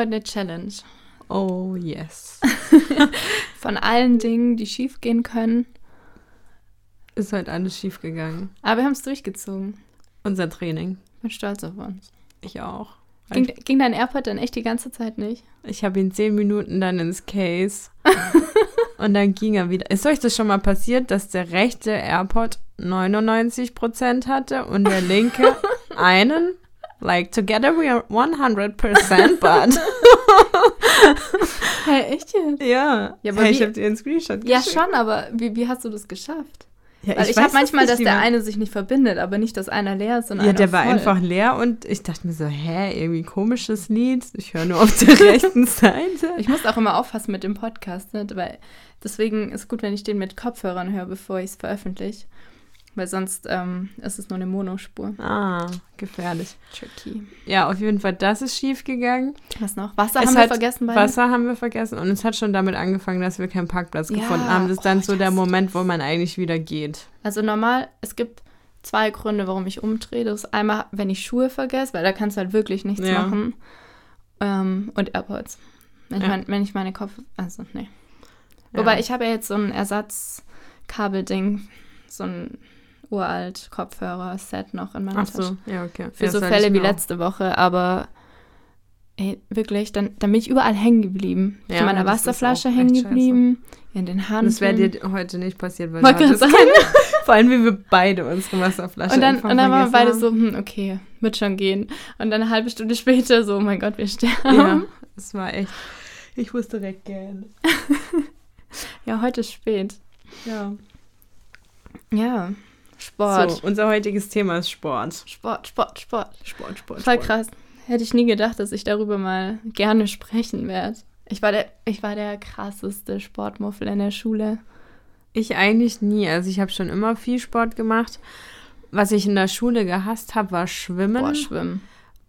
heute eine Challenge. Oh, yes. Von allen Dingen, die schief gehen können. Ist halt alles schief gegangen. Aber wir haben es durchgezogen. Unser Training. Bin stolz auf uns. Ich auch. Ging, ging dein AirPod dann echt die ganze Zeit nicht? Ich habe ihn zehn Minuten dann ins Case. und dann ging er wieder. Ist euch das schon mal passiert, dass der rechte AirPod 99% hatte und der linke einen? Like, together we are 100%, but. Hey, echt jetzt? ja. Ja, aber hey, ich habe dir einen Screenshot Ja, geschickt. schon, aber wie, wie hast du das geschafft? Ja, Weil ich, weiß habe manchmal, dass der eine sich nicht verbindet, aber nicht, dass einer leer ist und Ja, einer der war voll. einfach leer und ich dachte mir so, hä, irgendwie komisches Lied. Ich höre nur auf der rechten Seite. Ich muss auch immer aufpassen mit dem Podcast, ne? weil deswegen ist gut, wenn ich den mit Kopfhörern höre, bevor ich es veröffentliche. Weil sonst ähm, ist es nur eine Monospur. Ah, gefährlich. Tricky. Ja, auf jeden Fall, das ist schief gegangen. Was noch? Wasser Es haben wir vergessen beide? Wasser haben wir vergessen und es hat schon damit angefangen, dass wir keinen Parkplatz Ja, gefunden haben. Das ist dann oh, so der Moment, wo man eigentlich wieder geht. Also normal, es gibt zwei Gründe, warum ich umdrehe. Das ist einmal, wenn ich Schuhe vergesse, weil da kannst du halt wirklich nichts Ja. machen. Ähm, und AirPods. Wenn, ich Ja. mein, wenn ich meine Kopf... Also, nee. Wobei, ich habe ja jetzt so ein Ersatzkabelding, so ein uralt Kopfhörer-Set noch in meiner Ach Tasche. so, ja, okay. Für ja, so das Fälle wie auch. letzte Woche, aber ey, wirklich, dann, dann bin ich überall hängen geblieben. Ja, Zu meiner das Wasserflasche hängen geblieben, in den Haaren. Das wäre dir heute nicht passiert, weil du keine- Vor allem, wie wir beide unsere Wasserflasche Und dann, und dann waren wir beide so, hm, okay, wird schon gehen. Und dann eine halbe Stunde später so, oh mein Gott, wir sterben. Ja, Ja, es war echt. Ich muss direkt gehen. heute ist spät. Ja. Ja, Sport. So, unser heutiges Thema ist Sport. Sport, Sport, Sport. Sport, Sport, Voll Sport. krass. Hätte ich nie gedacht, dass ich darüber mal gerne sprechen werde. Ich war der, ich war der krasseste Sportmuffel in der Schule. Ich eigentlich nie. Also ich habe schon immer viel Sport gemacht. Was ich in der Schule gehasst habe, war Schwimmen. Boah, schwimmen.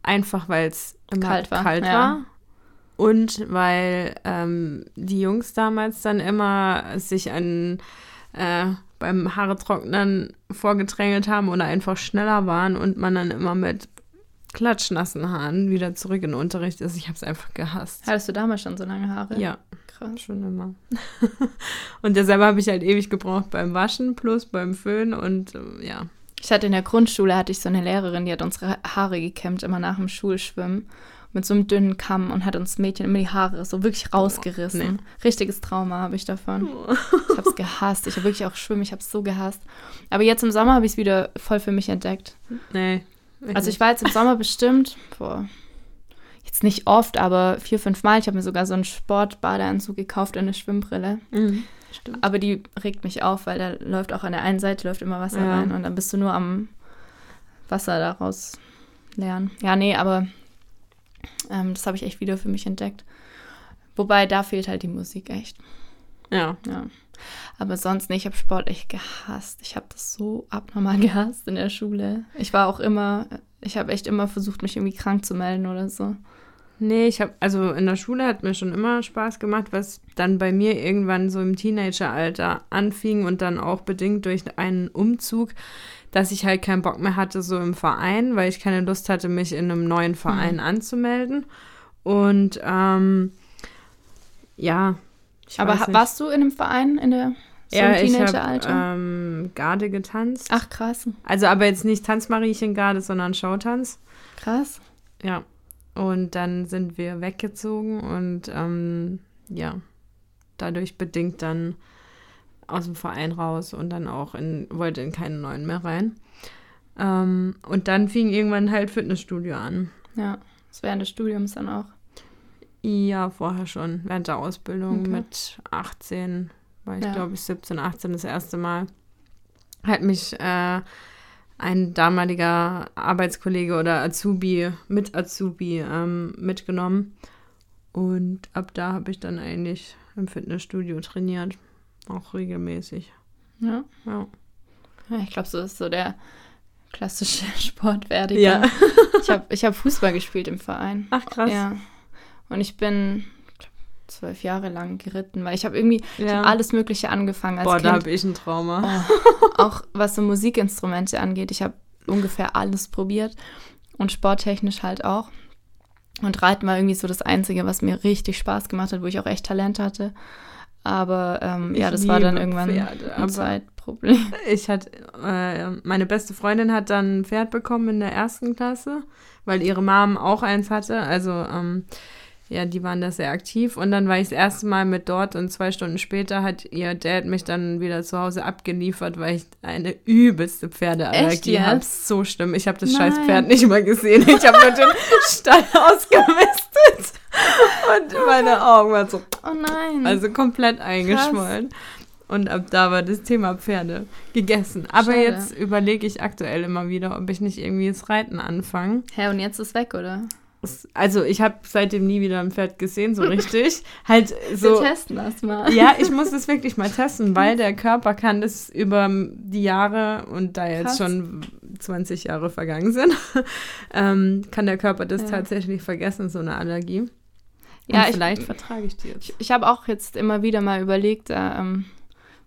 Einfach weil es Kalt kalt war, war. ja. Und weil ähm, die Jungs damals dann immer sich an, äh, beim Haare trocknen vorgedrängelt haben oder einfach schneller waren und man dann immer mit klatschnassen Haaren wieder zurück in den Unterricht ist. Ich habe es einfach gehasst. Hattest du damals schon so lange Haare? Ja, Krass. schon immer. und deshalb habe ich halt ewig gebraucht beim Waschen plus beim Föhn und äh, ja. Ich hatte in der Grundschule hatte ich so eine Lehrerin, die hat unsere Haare gekämmt, immer nach dem Schulschwimmen. Mit so einem dünnen Kamm und hat uns Mädchen immer die Haare so wirklich rausgerissen. Richtiges Trauma habe ich davon. Ich habe es gehasst. Ich habe wirklich auch Schwimmen, ich habe es so gehasst. Aber jetzt im Sommer habe ich es wieder voll für mich entdeckt. Nee. Also ich war jetzt im Sommer bestimmt, boah, jetzt nicht oft, aber vier, fünf Mal. Ich habe mir sogar so einen Sportbadeanzug gekauft und eine Schwimmbrille. Mhm, stimmt. Aber die regt mich auf, weil da läuft auch an der einen Seite läuft immer Wasser Ja. rein und dann bist du nur am Wasser daraus lernen. Ja, nee, aber ähm, das habe ich echt wieder für mich entdeckt. Wobei da fehlt halt die Musik echt. Ja. Ja. Aber sonst nicht, ich habe Sport echt gehasst. Ich habe das so abnormal gehasst in der Schule. Ich war auch immer, ich habe echt immer versucht, mich irgendwie krank zu melden oder so. Nee, ich habe, also in der Schule hat mir schon immer Spaß gemacht, was dann bei mir irgendwann so im Teenageralter anfing und dann auch bedingt durch einen Umzug, dass ich halt keinen Bock mehr hatte so im Verein, weil ich keine Lust hatte, mich in einem neuen Verein anzumelden. Und ähm, ja, Aber warst du in einem Verein in der so ja, im ich habe Teenageralter? ähm, Garde getanzt. Ach krass, Also aber jetzt nicht Tanzmariechen-Garde, sondern Showtanz. krass. Ja. Und dann sind wir weggezogen und ähm, ja, dadurch bedingt dann aus dem Verein raus und dann auch in, wollte in keinen neuen mehr rein. Ähm, und dann fing irgendwann halt Fitnessstudio an. Ja, das während des Studiums dann auch. Ja, vorher schon, während der Ausbildung Okay. mit 18, war ich Ja. glaube ich 17, 18 das erste Mal. Hat mich äh, ein damaliger Arbeitskollege oder Azubi, mit Azubi ähm, mitgenommen. Und ab da habe ich dann eigentlich im Fitnessstudio trainiert. Auch regelmäßig. Ja, Ja. ja ich glaube, so ist so der klassische Sportwerdegang. Ja. Ich habe ich hab Fußball gespielt im Verein. Ach krass. Ja. Und ich bin zwölf Jahre lang geritten, weil ich habe irgendwie ich Ja. hab alles Mögliche angefangen als Boah, da Kind. habe ich ein Trauma. auch was so Musikinstrumente angeht. Ich habe ungefähr alles probiert und sporttechnisch halt auch. Und Reiten war irgendwie so das Einzige, was mir richtig Spaß gemacht hat, wo ich auch echt Talent hatte. Aber ähm, ja, das war dann irgendwann Pferde, ein Zeitproblem. Ich hatte, äh, meine beste Freundin hat dann ein Pferd bekommen in der ersten Klasse, weil ihre Mom auch eins hatte. Also, ähm, ja, die waren da sehr aktiv. Und dann war ich das erste Mal mit dort und zwei Stunden später hat ihr Dad mich dann wieder zu Hause abgeliefert, weil ich eine übelste Pferdeallergie jetzt? habe. So schlimm. Ich habe das scheiß Nein. Pferd nicht mal gesehen. Ich habe nur den Stall ausgemistet. Und meine Augen waren so Oh nein. also komplett eingeschwollen. Und ab da war das Thema Pferde gegessen. Aber Schade. jetzt überlege ich aktuell immer wieder, ob ich nicht irgendwie das Reiten anfange. Hä, und jetzt ist weg, oder? Also ich habe seitdem nie wieder ein Pferd gesehen, so richtig. halt so. Wir testen das mal. Ja, ich muss das wirklich mal testen, weil der Körper kann das über die Jahre und da jetzt Krass. schon 20 Jahre vergangen sind, ähm, kann der Körper das Ja. tatsächlich vergessen, so eine Allergie. Ja, und ich- vielleicht vertrage ich die jetzt. Ich, ich habe auch jetzt immer wieder mal überlegt, äh, ähm,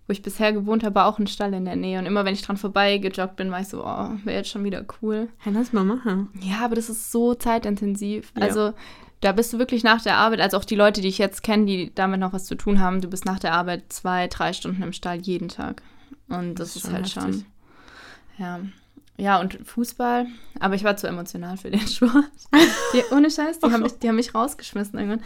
wo ich bisher gewohnt habe, auch ein Stall in der Nähe. Und immer wenn ich dran vorbeigejoggt bin, war ich so, oh, wäre jetzt schon wieder cool. Hey, lass mal machen. Ja, aber das ist so zeitintensiv. Ja. Also da bist du wirklich nach der Arbeit, also auch die Leute, die ich jetzt kenne, die damit noch was zu tun haben, du bist nach der Arbeit zwei, drei Stunden im Stall jeden Tag. Und das, Das ist ist, halt heftig. schon. Ja. Ja, und Fußball, aber ich war zu emotional für den Sport. Die, ohne Scheiß, die haben, mich, die haben mich rausgeschmissen irgendwann.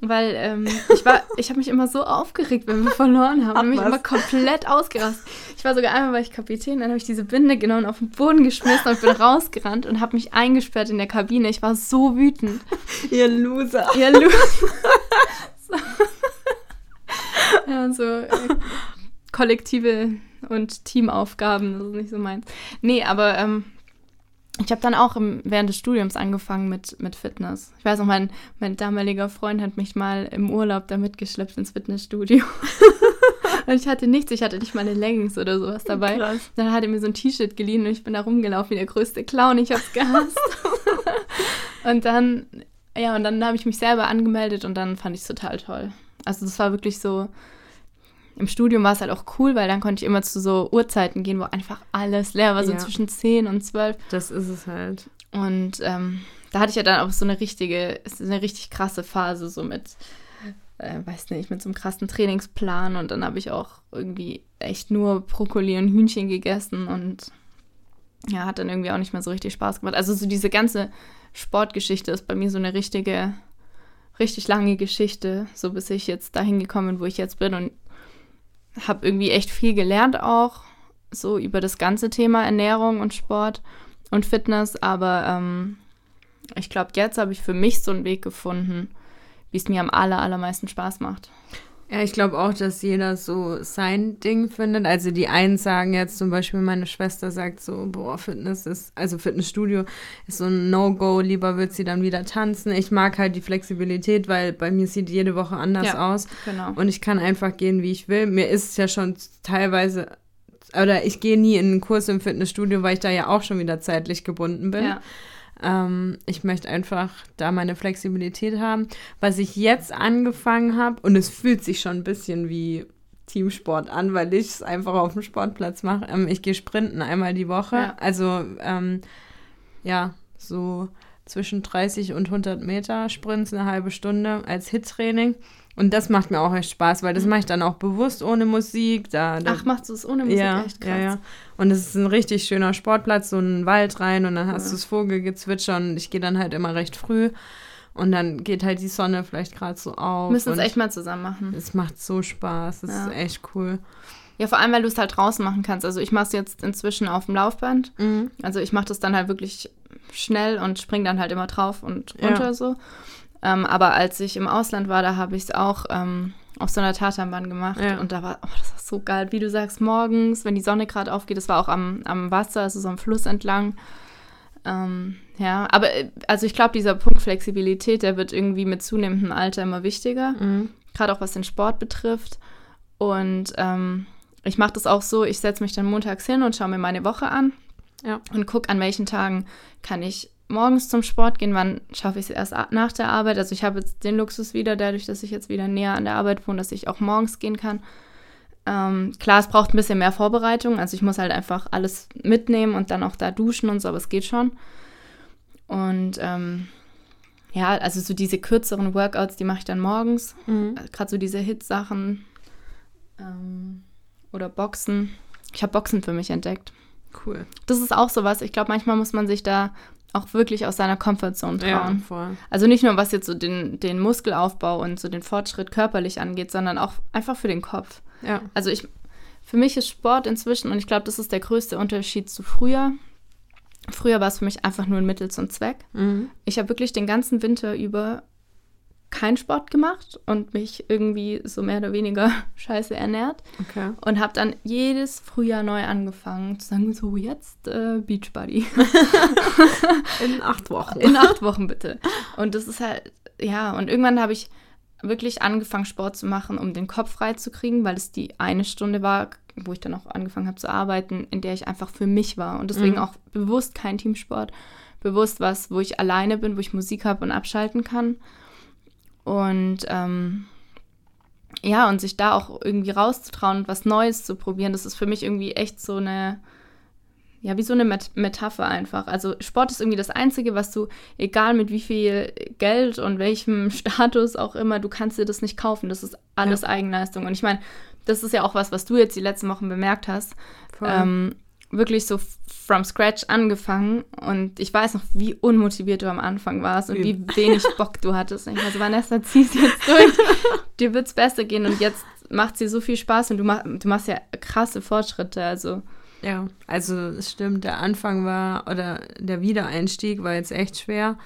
Weil ähm, ich war, ich habe mich immer so aufgeregt, wenn wir verloren haben. Ich mich was? immer komplett ausgerastet. Ich war sogar einmal, war ich Kapitän, dann habe ich diese Binde genommen, auf den Boden geschmissen und bin rausgerannt und habe mich eingesperrt in der Kabine. Ich war so wütend. Ihr Loser. Ja, Lu. so. ja, so äh, kollektive und Teamaufgaben, das ist nicht so meins. Nee, aber ähm, ich habe dann auch im, während des Studiums angefangen mit, mit Fitness. Ich weiß noch, mein, mein damaliger Freund hat mich mal im Urlaub da mitgeschleppt ins Fitnessstudio. und ich hatte nichts, ich hatte nicht mal eine Leggings oder sowas dabei. Krass. Dann hat er mir so ein T-Shirt geliehen und ich bin da rumgelaufen wie der größte Clown. Ich hab's gehasst. und dann, ja, und dann habe ich mich selber angemeldet und dann fand ich es total toll. Also das war wirklich so, im Studium war es halt auch cool, weil dann konnte ich immer zu so Uhrzeiten gehen, wo einfach alles leer war, so Ja. zwischen 10 und 12. Das ist es halt. Und ähm, da hatte ich ja dann auch so eine richtige, so eine richtig krasse Phase, so mit, äh, weiß nicht, mit so einem krassen Trainingsplan. Und dann habe ich auch irgendwie echt nur Brokkoli und Hühnchen gegessen und ja, hat dann irgendwie auch nicht mehr so richtig Spaß gemacht. Also so diese ganze Sportgeschichte ist bei mir so eine richtige, richtig lange Geschichte, so bis ich jetzt dahin gekommen bin, wo ich jetzt bin und habe irgendwie echt viel gelernt auch, so über das ganze Thema Ernährung und Sport und Fitness, aber ähm, ich glaube, jetzt habe ich für mich so einen Weg gefunden, wie es mir am aller, allermeisten Spaß macht. Ja, ich glaube auch, dass jeder so sein Ding findet. Also die einen sagen jetzt zum Beispiel, meine Schwester sagt so, boah, Fitness ist, also Fitnessstudio ist so ein No-Go, lieber wird sie dann wieder tanzen. Ich mag halt die Flexibilität, weil bei mir sieht jede Woche anders Ja. aus. Genau. Und ich kann einfach gehen, wie ich will. Mir ist es ja schon teilweise, oder ich gehe nie in einen Kurs im Fitnessstudio, weil ich da ja auch schon wieder zeitlich gebunden bin. ja. Ähm, ich möchte einfach da meine Flexibilität haben. Was ich jetzt angefangen habe, und es fühlt sich schon ein bisschen wie Teamsport an, weil ich es einfach auf dem Sportplatz mache. Ähm, ich gehe sprinten einmal die Woche. Ja. Also, ähm, ja, so zwischen 30 und 100 Meter Sprints, eine halbe Stunde als Hit-Training. Und das macht mir auch echt Spaß, weil das mache ich dann auch bewusst ohne Musik. Da, da Ach, machst du es ohne Musik? ja, Echt krass. ja, ja. Und es ist ein richtig schöner Sportplatz, so ein Wald rein und dann hast Ja. du das Vogelgezwitscher und ich gehe dann halt immer recht früh und dann geht halt die Sonne vielleicht gerade so auf. Müssen es echt mal zusammen machen. Es macht so Spaß, es Ja. ist echt cool. Ja, vor allem, weil du es halt draußen machen kannst. Also ich mache es jetzt inzwischen auf dem Laufband. Mhm. Also ich mache das dann halt wirklich schnell und spring dann halt immer drauf und Ja. runter so. Ähm, aber als ich im Ausland war, da habe ich es auch ähm, auf so einer Tatanbahn gemacht. Ja. Und da war, oh, das war so geil. Wie du sagst, morgens, wenn die Sonne gerade aufgeht, das war auch am, am Wasser, also so am Fluss entlang. Ähm, ja, aber äh, also ich glaube, dieser Punkt Flexibilität, der wird irgendwie mit zunehmendem Alter immer wichtiger. Mhm. gerade auch was den Sport betrifft. Und ähm, ich mache das auch so, ich setze mich dann montags hin und schaue mir meine Woche an Ja. und gucke, an welchen Tagen kann ich morgens zum Sport gehen, wann schaffe ich es erst nach der Arbeit? Also ich habe jetzt den Luxus wieder, dadurch, dass ich jetzt wieder näher an der Arbeit wohne, dass ich auch morgens gehen kann. Ähm, klar, es braucht ein bisschen mehr Vorbereitung. Also ich muss halt einfach alles mitnehmen und dann auch da duschen und so, aber es geht schon. Und ähm, ja, also so diese kürzeren Workouts, die mache ich dann morgens. Mhm. Gerade so diese Hit-Sachen ähm, oder Boxen. Ich habe Boxen für mich entdeckt. Cool. Das ist auch sowas. Ich glaube, manchmal muss man sich da auch wirklich aus seiner Comfortzone trauen. Ja, voll. Also nicht nur, was jetzt so den, den Muskelaufbau und so den Fortschritt körperlich angeht, sondern auch einfach für den Kopf. Ja. Also ich, für mich ist Sport inzwischen, und ich glaube, das ist der größte Unterschied zu früher. Früher war es für mich einfach nur ein Mittel zum Zweck. Mhm. Ich habe wirklich den ganzen Winter über keinen Sport gemacht und mich irgendwie so mehr oder weniger scheiße ernährt. Okay. Und habe dann jedes Frühjahr neu angefangen zu sagen, so jetzt äh, Beachbody. In acht Wochen. In acht Wochen bitte. Und das ist halt, ja, und irgendwann habe ich wirklich angefangen, Sport zu machen, um den Kopf frei zu kriegen, weil es die eine Stunde war, wo ich dann auch angefangen habe zu arbeiten, in der ich einfach für mich war. Und deswegen mhm. auch bewusst kein Teamsport. Bewusst was, wo ich alleine bin, wo ich Musik habe und abschalten kann. Und ähm, ja, und sich da auch irgendwie rauszutrauen und was Neues zu probieren, das ist für mich irgendwie echt so eine, ja, wie so eine Met Metapher einfach. Also Sport ist irgendwie das Einzige, was du, egal mit wie viel Geld und welchem Status auch immer, du kannst dir das nicht kaufen. Das ist alles ja. Eigenleistung. Und ich meine, das ist ja auch was, was du jetzt die letzten Wochen bemerkt hast. Ähm, wirklich so from scratch angefangen und ich weiß noch, wie unmotiviert du am Anfang warst und wie wenig Bock du hattest. Und ich also Vanessa, zieh's jetzt durch. Dir wird's besser gehen und jetzt macht sie so viel Spaß und du, mach, du machst ja krasse Fortschritte. Also ja, also es stimmt, der Anfang war oder der Wiedereinstieg war jetzt echt schwer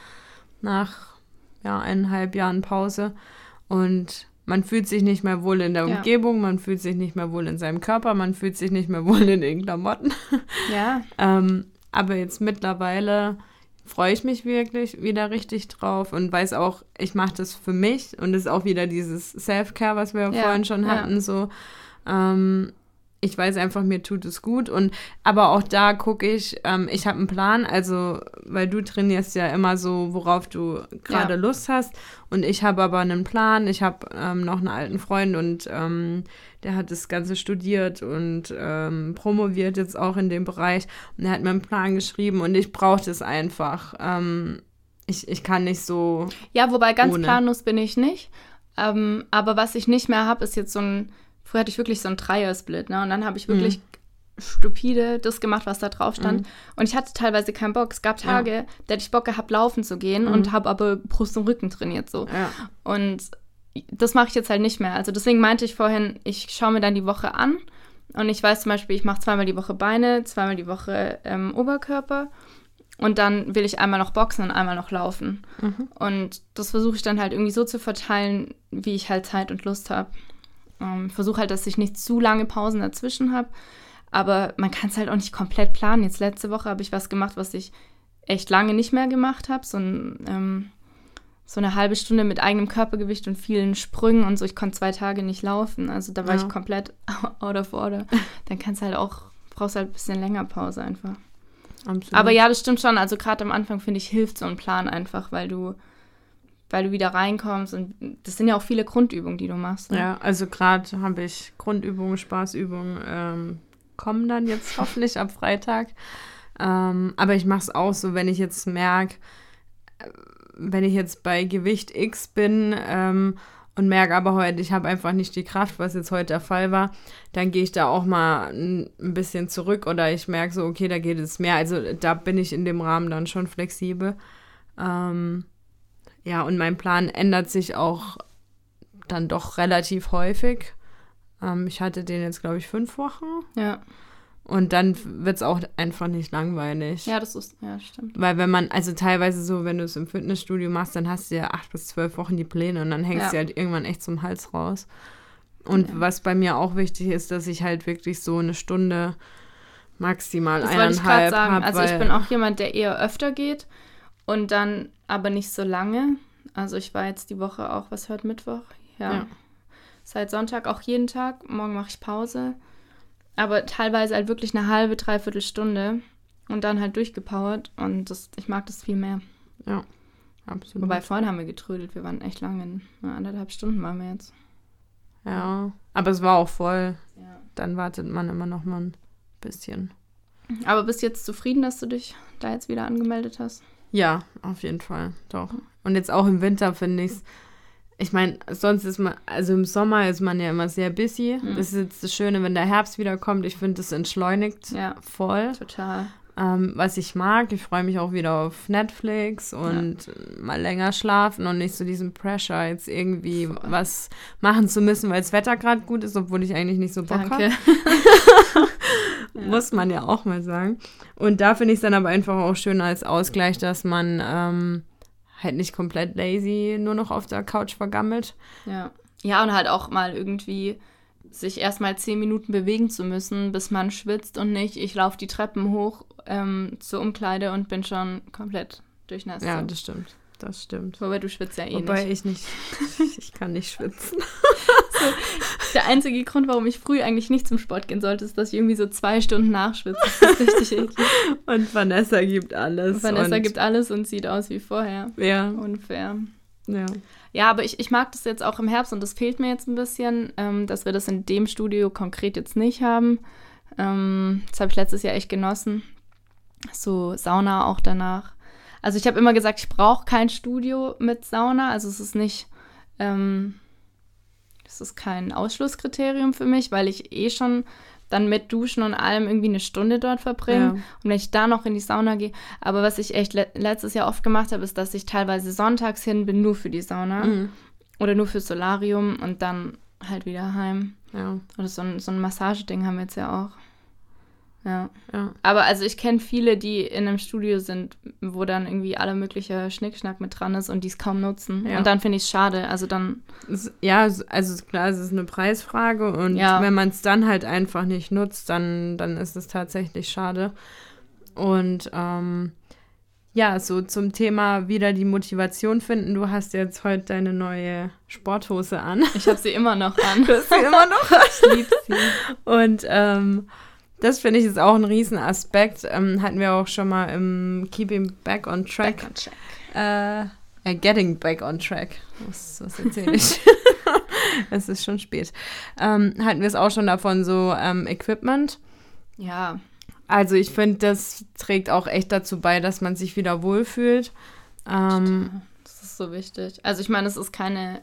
nach ja, eineinhalb Jahren Pause und man fühlt sich nicht mehr wohl in der ja. Umgebung, man fühlt sich nicht mehr wohl in seinem Körper, man fühlt sich nicht mehr wohl in den Klamotten. Ja. ähm, aber jetzt mittlerweile freue ich mich wirklich wieder richtig drauf und weiß auch, ich mache das für mich und es ist auch wieder dieses Self-Care, was wir ja, vorhin schon hatten, ja. so. Ähm, ich weiß einfach, mir tut es gut. Und aber auch da gucke ich, ähm, ich habe einen Plan, also weil du trainierst ja immer so, worauf du gerade ja. Lust hast. Und ich habe aber einen Plan. Ich habe ähm, noch einen alten Freund und ähm, der hat das Ganze studiert und ähm, promoviert jetzt auch in dem Bereich. Und er hat mir einen Plan geschrieben und ich brauche das einfach. Ähm, ich, ich kann nicht so. Ja, wobei ganz ohne. planlos bin ich nicht. Ähm, aber was ich nicht mehr habe, ist jetzt so ein Früher hatte ich wirklich so einen Dreier-Split, ne? Und dann habe ich wirklich mhm. stupide das gemacht, was da drauf stand. Mhm. Und ich hatte teilweise keinen Bock. Es gab Tage, ja. da hätte ich Bock gehabt, laufen zu gehen mhm. und habe aber Brust und Rücken trainiert so. Ja. Und das mache ich jetzt halt nicht mehr. Also deswegen meinte ich vorhin, ich schaue mir dann die Woche an und ich weiß zum Beispiel, ich mache zweimal die Woche Beine, zweimal die Woche ähm, Oberkörper und dann will ich einmal noch boxen und einmal noch laufen. Mhm. Und das versuche ich dann halt irgendwie so zu verteilen, wie ich halt Zeit und Lust habe. Ähm, Versuche halt, dass ich nicht zu lange Pausen dazwischen habe. Aber man kann es halt auch nicht komplett planen. Jetzt letzte Woche habe ich was gemacht, was ich echt lange nicht mehr gemacht habe. So, ein, ähm, so eine halbe Stunde mit eigenem Körpergewicht und vielen Sprüngen und so. Ich konnte zwei Tage nicht laufen. Also da war ja. ich komplett out of order. Dann kannst du halt auch, brauchst halt ein bisschen länger Pause einfach. Absolut. Aber ja, das stimmt schon. Also gerade am Anfang, finde ich, hilft so ein Plan einfach, weil du weil du wieder reinkommst. Und das sind ja auch viele Grundübungen, die du machst. Ne? Ja, also gerade habe ich Grundübungen, Spaßübungen, ähm, kommen dann jetzt hoffentlich ab Freitag. Ähm, aber ich mache es auch so, wenn ich jetzt merke, äh, wenn ich jetzt bei Gewicht X bin ähm, und merke aber heute, ich habe einfach nicht die Kraft, was jetzt heute der Fall war, dann gehe ich da auch mal ein, ein bisschen zurück oder ich merke so, okay, da geht es mehr. Also da bin ich in dem Rahmen dann schon flexibel. Ähm, ja, und mein Plan ändert sich auch dann doch relativ häufig. Ähm, ich hatte den jetzt, glaube ich, fünf Wochen. Ja. Und dann wird es auch einfach nicht langweilig. Ja, das ist, ja, stimmt. Weil wenn man, also teilweise so, wenn du es im Fitnessstudio machst, dann hast du ja acht bis zwölf Wochen die Pläne und dann hängst ja. du halt irgendwann echt zum Hals raus. Und ja. was bei mir auch wichtig ist, dass ich halt wirklich so eine Stunde maximal das eineinhalb wollte ich sagen. Hab, also ich bin auch jemand, der eher öfter geht und dann aber nicht so lange. Also ich war jetzt die Woche auch, was hört Mittwoch? Ja. ja. Seit Sonntag auch jeden Tag. Morgen mache ich Pause. Aber teilweise halt wirklich eine halbe, dreiviertel Stunde. und dann halt durchgepowert und das, ich mag das viel mehr. Ja, absolut. Wobei vorhin haben wir getrödelt, wir waren echt lange, in na, anderthalb Stunden waren wir jetzt. Ja, aber es war auch voll. Ja. Dann wartet man immer noch mal ein bisschen. Aber bist du jetzt zufrieden, dass du dich da jetzt wieder angemeldet hast? Ja, auf jeden Fall, doch. Und jetzt auch im Winter finde ich es. Ich meine, sonst ist man, also im Sommer ist man ja immer sehr busy. Mhm. Das ist jetzt das Schöne, wenn der Herbst wiederkommt. Ich finde, das entschleunigt Ja. voll. Total. Ähm, was ich mag, ich freue mich auch wieder auf Netflix und mal länger schlafen und nicht so diesen Pressure, jetzt irgendwie Voll. was machen zu müssen, weil das Wetter gerade gut ist, obwohl ich eigentlich nicht so Bock habe. Danke. Muss man ja auch mal sagen. Und da finde ich es dann aber einfach auch schön als Ausgleich, dass man ähm, halt nicht komplett lazy nur noch auf der Couch vergammelt. Ja. Ja, und halt auch mal irgendwie sich erstmal zehn Minuten bewegen zu müssen, bis man schwitzt und nicht, ich laufe die Treppen hoch ähm, zur Umkleide und bin schon komplett durchnässt. Ja, so. das stimmt. Das stimmt. Wobei du schwitzt ja eh Wobei nicht. ich nicht, ich kann nicht schwitzen. Der einzige Grund, warum ich früh eigentlich nicht zum Sport gehen sollte, ist, dass ich irgendwie so zwei Stunden nachschwitze. Das ist richtig eklig. Und Vanessa gibt alles. Vanessa und, gibt alles und sieht aus wie vorher. Ja, Unfair. ja. Ja, aber ich, ich mag das jetzt auch im Herbst und das fehlt mir jetzt ein bisschen, ähm, dass wir das in dem Studio konkret jetzt nicht haben. Ähm, das habe ich letztes Jahr echt genossen. So Sauna auch danach. Also ich habe immer gesagt, ich brauche kein Studio mit Sauna. Also es ist nicht, ähm, es ist kein Ausschlusskriterium für mich, weil ich eh schon dann mit Duschen und allem irgendwie eine Stunde dort verbringe. Ja. Und wenn ich da noch in die Sauna gehe, aber was ich echt le letztes Jahr oft gemacht habe, ist, dass ich teilweise sonntags hin bin, nur für die Sauna Mhm. oder nur fürs Solarium und dann halt wieder heim. Ja, Oder so ein, so ein Massageding haben wir jetzt ja auch. Ja. ja. Aber also ich kenne viele, die in einem Studio sind, wo dann irgendwie alle mögliche Schnickschnack mit dran ist und die es kaum nutzen. Ja. Und dann finde ich es schade. Also dann, Ja, also klar, es ist eine Preisfrage und Ja. wenn man es dann halt einfach nicht nutzt, dann, dann ist es tatsächlich schade. Und ähm, ja, so zum Thema wieder die Motivation finden. Du hast jetzt heute deine neue Sporthose an. ich habe sie immer noch an. Du hast sie immer noch. ich liebe sie. Und ähm, das finde ich ist auch ein Riesenaspekt. Ähm, hatten wir auch schon mal im Keeping Back on Track. Back on track. Äh, äh, getting back on track. Was, was erzähle ich? es ist schon spät. Ähm, hatten wir es auch schon davon, so ähm, Equipment. Ja, Also ich finde, das trägt auch echt dazu bei, dass man sich wieder wohlfühlt. Ähm, das ist so wichtig. Also ich meine, es ist keine,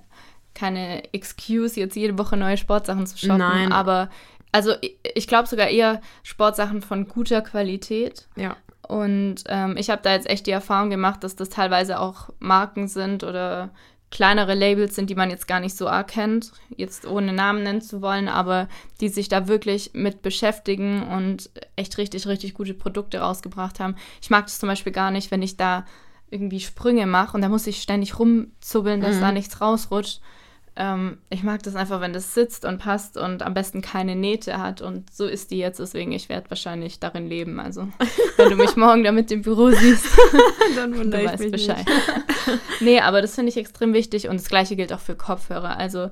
keine Excuse, jetzt jede Woche neue Sportsachen zu shoppen. Nein. Aber also ich, glaube sogar eher Sportsachen von guter Qualität. ja, Und ähm, ich habe da jetzt echt die Erfahrung gemacht, dass das teilweise auch Marken sind oder kleinere Labels sind, die man jetzt gar nicht so arg kennt, jetzt ohne Namen nennen zu wollen, aber die sich da wirklich mit beschäftigen und echt richtig, richtig gute Produkte rausgebracht haben. Ich mag das zum Beispiel gar nicht, wenn ich da irgendwie Sprünge mache und da muss ich ständig rumzubbeln, dass Mhm. da nichts rausrutscht. Ähm, ich mag das einfach, wenn das sitzt und passt und am besten keine Nähte hat. Und so ist die jetzt, deswegen ich werde wahrscheinlich darin leben. Also, wenn du mich morgen da mit dem Büro siehst, dann du wundere ich weißt mich Bescheid. nee, aber das finde ich extrem wichtig und das gleiche gilt auch für Kopfhörer. Also,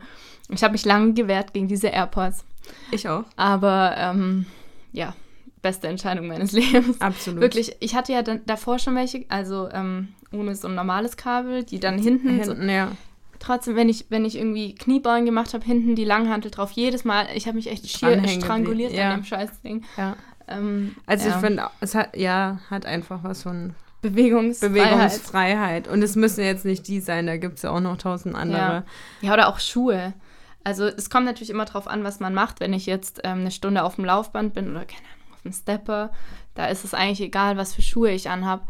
ich habe mich lange gewehrt gegen diese AirPods, Nicht. Ich auch. aber ähm, ja, beste Entscheidung meines Lebens. Absolut. Wirklich, ich hatte ja dann davor schon welche, also ähm, ohne so ein normales Kabel, die dann hinten, so, Hinten, ja. Trotzdem, wenn ich, wenn ich irgendwie Kniebeugen gemacht habe, hinten die Langhantel drauf, jedes Mal, ich habe mich echt schier stranguliert ja. an dem Scheißding. ja. Ähm, Also ja. ich finde, es hat, ja, hat einfach was von Bewegungsfreiheit. Bewegungsfreiheit. Und es müssen jetzt nicht die sein, da gibt es ja auch noch tausend andere. Ja. ja, oder auch Schuhe. Also es kommt natürlich immer drauf an, was man macht. Wenn ich jetzt ähm, eine Stunde auf dem Laufband bin oder keine Ahnung, auf dem Stepper, da ist es eigentlich egal, was für Schuhe ich anhab.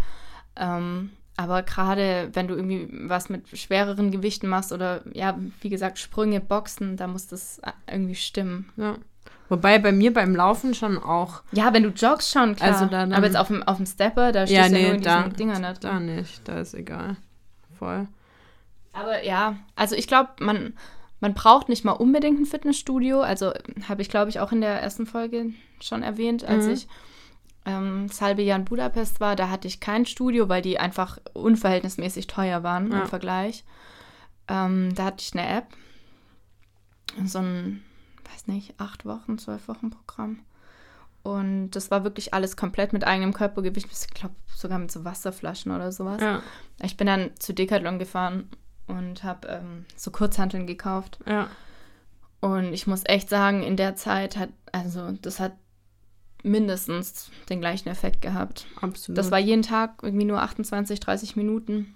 Ähm, aber gerade wenn du irgendwie was mit schwereren Gewichten machst oder ja, wie gesagt, Sprünge, Boxen, da muss das irgendwie stimmen. Ja. Wobei bei mir beim Laufen schon auch, Ja, wenn du joggst schon, klar. Also da dann- aber jetzt auf dem, auf dem Stepper, da stehst ja, du ja nee, nur in da, diesen Dingern da drin. da nicht, da ist egal. Voll. Aber ja, also ich glaube, man, man braucht nicht mal unbedingt ein Fitnessstudio. Also habe ich, glaube ich, auch in der ersten Folge schon erwähnt, als Mhm. ich ähm, das halbe Jahr in Budapest war. Da hatte ich kein Studio, weil die einfach unverhältnismäßig teuer waren Ja. im Vergleich. Ähm, da hatte ich eine App, so ein, weiß nicht, acht Wochen, zwölf Wochen Programm. Und das war wirklich alles komplett mit eigenem Körpergewicht. Ich glaube, sogar mit so Wasserflaschen oder sowas. Ja. Ich bin dann zu Decathlon gefahren und habe ähm, so Kurzhanteln gekauft. Ja. Und ich muss echt sagen, in der Zeit hat, also das hat mindestens den gleichen Effekt gehabt. Absolut. Das war jeden Tag irgendwie nur 28, 30 Minuten.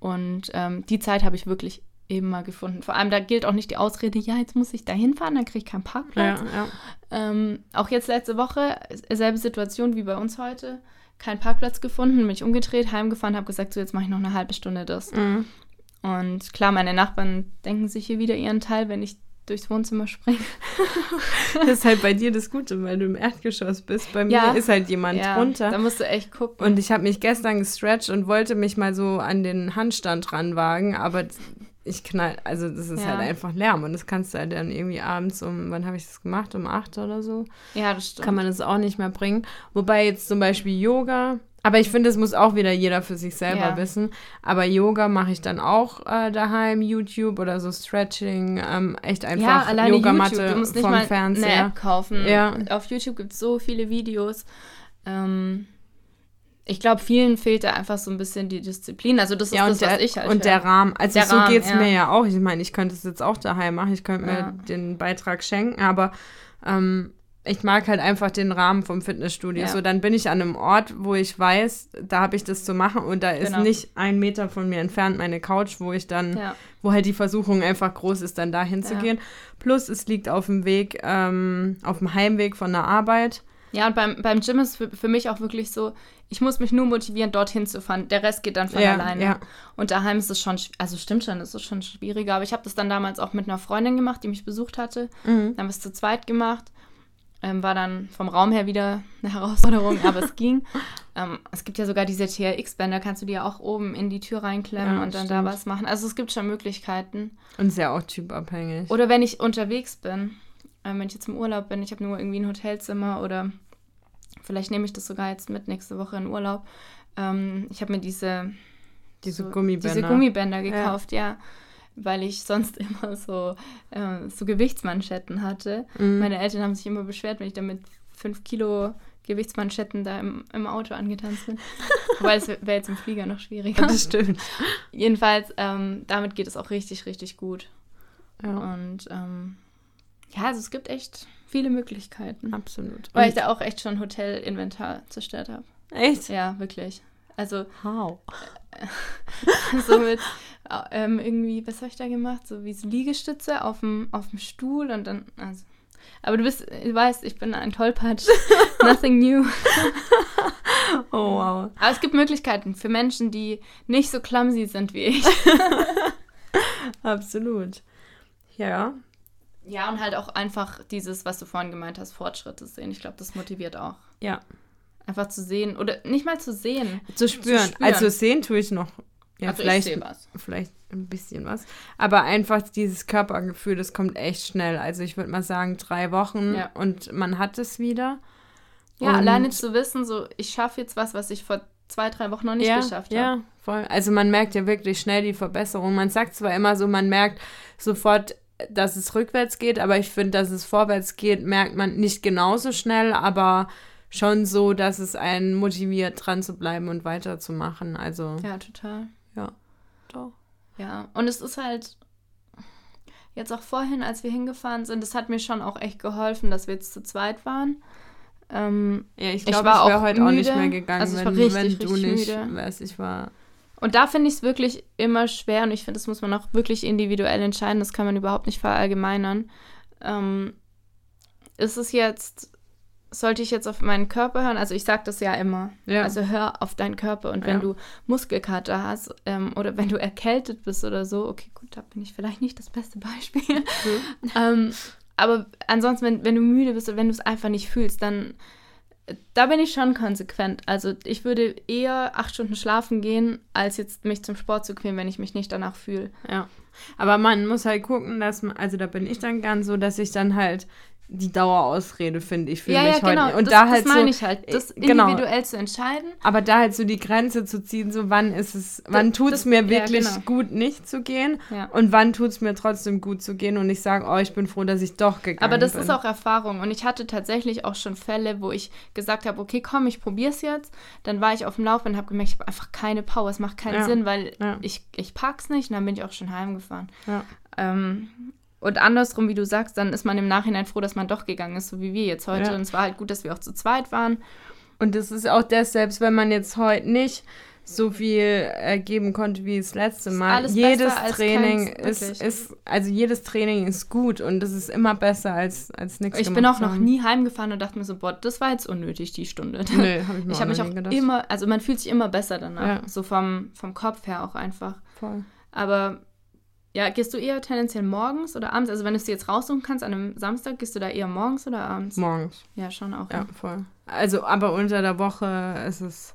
Und ähm, die Zeit habe ich wirklich eben mal gefunden. Vor allem, da gilt auch nicht die Ausrede, ja, jetzt muss ich da hinfahren, dann kriege ich keinen Parkplatz. ja, ja. Ähm, auch jetzt letzte Woche, selbe Situation wie bei uns heute. Keinen Parkplatz gefunden, bin ich umgedreht, heimgefahren, habe gesagt, so jetzt mache ich noch eine halbe Stunde das. Mhm. Und klar, meine Nachbarn denken sich hier wieder ihren Teil, wenn ich durchs Wohnzimmer springe. Das ist halt bei dir das Gute, weil du im Erdgeschoss bist. Bei Ja. mir ist halt jemand ja, drunter. da musst du echt gucken. Und ich habe mich gestern gestretcht und wollte mich mal so an den Handstand ranwagen, aber ich knall, also das ist Ja. halt einfach Lärm und das kannst du halt dann irgendwie abends um, wann habe ich das gemacht? Um acht oder so. ja, das stimmt. Kann man das auch nicht mehr bringen. Wobei jetzt zum Beispiel Yoga, aber ich finde, das muss auch wieder jeder für sich selber Ja. wissen. Aber Yoga mache ich dann auch äh, daheim, YouTube oder so Stretching, ähm, echt ja, einfach alleine Yogamatte musst nicht vom mal eine Fernseher. App kaufen. Ja. Auf YouTube gibt es so viele Videos. Ähm, ich glaube, vielen fehlt da einfach so ein bisschen die Disziplin. Also das ist Ja, das, der, was ich halt und höre. der Rahmen. Also Der so Rahmen, geht es ja. mir ja auch. Ich meine, ich könnte es jetzt auch daheim machen. Ich könnte mir Ja. den Beitrag schenken, aber ähm, ich mag halt einfach den Rahmen vom Fitnessstudio. Ja. So, dann bin ich an einem Ort, wo ich weiß, da habe ich das zu machen und da ist Genau. nicht ein Meter von mir entfernt meine Couch, wo ich dann, Ja. wo halt die Versuchung einfach groß ist, dann dahin zu Ja. gehen. Plus es liegt auf dem Weg, ähm, auf dem Heimweg von der Arbeit. Ja, und beim, beim Gym ist für, für mich auch wirklich so, ich muss mich nur motivieren, dorthin zu fahren. Der Rest geht dann von Ja, alleine. ja. Und daheim ist es schon, also stimmt schon, es ist schon schwieriger. Aber ich habe das dann damals auch mit einer Freundin gemacht, die mich besucht hatte. Mhm. Dann haben wir es zu zweit gemacht. Ähm, war dann vom Raum her wieder eine Herausforderung, aber es ging. Ähm, es gibt ja sogar diese TRX-Bänder, kannst du dir auch oben in die Tür reinklemmen Ja, und dann da stimmt. was machen. Also es gibt schon Möglichkeiten. Und ja auch typabhängig. Oder wenn ich unterwegs bin, ähm, wenn ich jetzt im Urlaub bin, ich habe nur irgendwie ein Hotelzimmer oder vielleicht nehme ich das sogar jetzt mit nächste Woche in Urlaub. Ähm, ich habe mir diese, Diese so, Gummibänder. diese Gummibänder Ja. gekauft, ja. Weil ich sonst immer so, äh, so Gewichtsmanschetten hatte. Mhm. Meine Eltern haben sich immer beschwert, wenn ich dann mit 5 Kilo Gewichtsmanschetten da im, im Auto angetanzt bin. Wobei es wäre jetzt im Flieger noch schwieriger. Das stimmt. Jedenfalls, ähm, damit geht es auch richtig, richtig gut. Ja, Und ähm, ja, also es gibt echt viele Möglichkeiten. absolut. Weil ich Und- da auch echt schon Hotelinventar zerstört habe. echt? Ja, wirklich. Also How? so mit äh, ähm, irgendwie, was habe ich da gemacht? So wie so Liegestütze auf dem, auf dem Stuhl und dann, also. Aber du bist, du weißt, ich bin ein Tollpatsch. Nothing new. Oh, wow. Aber es gibt Möglichkeiten für Menschen, die nicht so clumsy sind wie ich. Absolut. Ja. Ja, und halt auch einfach dieses, was du vorhin gemeint hast, Fortschritte sehen. Ich glaube, das motiviert auch. Ja. Einfach zu sehen oder nicht mal zu sehen. Zu spüren. spüren. Also sehen tue ich noch. Ja, also vielleicht, ich was. vielleicht ein bisschen was. Aber einfach dieses Körpergefühl, das kommt echt schnell. Also ich würde mal sagen, drei Wochen Ja. und man hat es wieder. Ja, Und- alleine zu wissen, so ich schaffe jetzt was, was ich vor zwei, drei Wochen noch nicht ja, geschafft habe. Ja, voll. Also man merkt ja wirklich schnell die Verbesserung. Man sagt zwar immer so, man merkt sofort, dass es rückwärts geht, aber ich finde, dass es vorwärts geht, merkt man nicht genauso schnell, aber schon so, dass es einen motiviert, dran zu bleiben und weiterzumachen. Also, Ja, total. ja. Doch. Ja, und es ist halt jetzt auch vorhin, als wir hingefahren sind, das hat mir schon auch echt geholfen, dass wir jetzt zu zweit waren. Ähm, Ja, ich Ich glaube, war ich wäre heute auch nicht müde. mehr gegangen, Also ich wenn, richtig, wenn du richtig nicht müde. wärst. Ich war. und da finde ich es wirklich immer schwer und ich finde, das muss man auch wirklich individuell entscheiden, das kann man überhaupt nicht verallgemeinern. Ähm, ist es jetzt, sollte ich jetzt auf meinen Körper hören? Also ich sage das ja immer. Ja. Also hör auf deinen Körper und wenn Ja. du Muskelkater hast ähm, oder wenn du erkältet bist oder so, okay, gut, da bin ich vielleicht nicht das beste Beispiel. ähm, aber ansonsten, wenn, wenn du müde bist oder wenn du es einfach nicht fühlst, dann äh, da bin ich schon konsequent. Also ich würde eher acht Stunden schlafen gehen, als jetzt mich zum Sport zu quälen, wenn ich mich nicht danach fühle. Ja. Aber man muss halt gucken, dass man, also da bin ich dann gern so, dass ich dann halt die Dauerausrede, finde ich, für ja, mich ja, genau. heute. Und das, da halt das meine so, ich halt, das genau. individuell zu entscheiden. Aber da halt so die Grenze zu ziehen, so wann ist es, wann tut es mir ja, wirklich genau. gut, nicht zu gehen Ja. und wann tut es mir trotzdem gut zu gehen und ich sage, oh, ich bin froh, dass ich doch gegangen bin. Aber das ist auch Erfahrung. Und ich hatte tatsächlich auch schon Fälle, wo ich gesagt habe, okay, komm, ich probiere es jetzt. Dann war ich auf dem Lauf und habe gemerkt, ich habe einfach keine Power. Es macht keinen Ja. Sinn, weil Ja. ich, ich pack's nicht. Und dann bin ich auch schon heimgefahren. Ja. Ähm, und andersrum, wie du sagst, dann ist man im Nachhinein froh, dass man doch gegangen ist, so wie wir jetzt heute. Ja. Und es war halt gut, dass wir auch zu zweit waren. Und das ist auch das, selbst wenn man jetzt heute nicht so viel äh, geben konnte wie das letzte Mal. alles jedes Training keins, ist, ist, also jedes Training ist gut und es ist immer besser als, als nichts Ich bin auch noch nie heimgefahren und dachte mir so, boah, das war jetzt unnötig, die Stunde. Nee, hab ich mir Ich habe mich auch gedacht. immer, also man fühlt sich immer besser danach. Ja. So vom, vom Kopf her auch einfach. Voll. Aber ja, gehst du eher tendenziell morgens oder abends? Also wenn du es dir jetzt raussuchen kannst an einem Samstag, gehst du da eher morgens oder abends? Morgens. Ja, schon auch. Ja, ne? voll. Also, aber unter der Woche ist es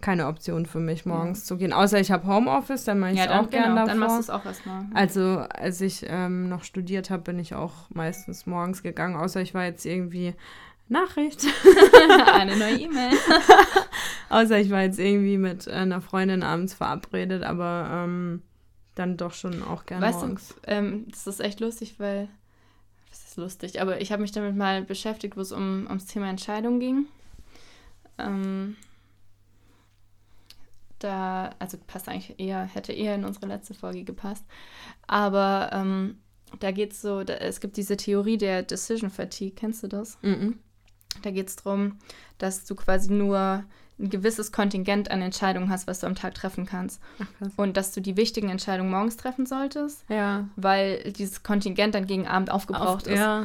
keine Option für mich, morgens zu gehen. Außer ich habe Homeoffice, dann mache ich Ja, es auch gerne genau, davor. dann machst du es auch erstmal. Also, als ich ähm, noch studiert habe, bin ich auch meistens morgens gegangen, außer ich war jetzt irgendwie Nachricht. Eine neue E-Mail. außer ich war jetzt irgendwie mit äh, einer Freundin abends verabredet, aber ähm, dann doch schon auch gerne Weißt morgens. du, ähm, das ist echt lustig, weil, das ist lustig, aber ich habe mich damit mal beschäftigt, wo es um, ums Thema Entscheidung ging. Ähm, da, also passt eigentlich eher, hätte eher in unsere letzte Folge gepasst. Aber ähm, da geht es so, da, es gibt diese Theorie der Decision Fatigue, kennst du das? Mhm. Da geht es darum, dass du quasi nur ein gewisses Kontingent an Entscheidungen hast, was du am Tag treffen kannst. Ach. Und dass du die wichtigen Entscheidungen morgens treffen solltest, Ja. weil dieses Kontingent dann gegen Abend aufgebraucht Auf- ist. Ja.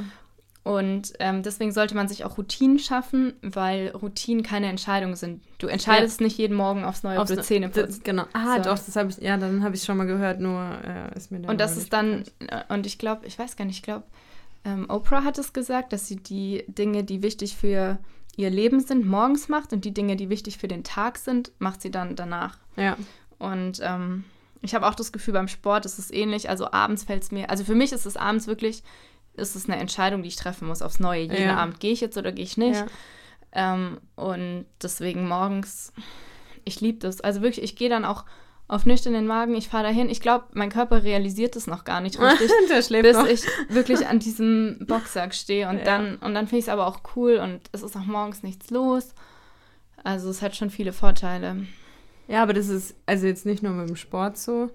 Und ähm, deswegen sollte man sich auch Routinen schaffen, weil Routinen keine Entscheidungen sind. Du entscheidest nicht jeden Morgen aufs Neue, ob Aufs du Zähne Das, putzt. genau. Ah, So. doch, das habe ich, ja, dann habe ich schon mal gehört, nur äh, ist mir Und das ist dann, äh, und ich glaube, ich weiß gar nicht, ich glaube, ähm, Oprah hat es gesagt, dass sie die Dinge, die wichtig für ihr Leben sind, morgens macht und die Dinge, die wichtig für den Tag sind, macht sie dann danach. Ja. Und ähm, ich habe auch das Gefühl, beim Sport ist es ähnlich. Also abends fällt es mir, also für mich ist es abends wirklich, ist es eine Entscheidung, die ich treffen muss aufs Neue. Jeden Ja. Abend gehe ich jetzt oder gehe ich nicht. Ja. Ähm, und deswegen morgens, ich liebe das. Also wirklich, ich gehe dann auch auf nüchternen Magen, ich fahre dahin. Ich glaube, mein Körper realisiert es noch gar nicht richtig, bis noch. ich wirklich an diesem Boxsack stehe. Und Ja. dann, und dann finde ich es aber auch cool und es ist auch morgens nichts los. Also es hat schon viele Vorteile. Ja, aber das ist also jetzt nicht nur mit dem Sport so.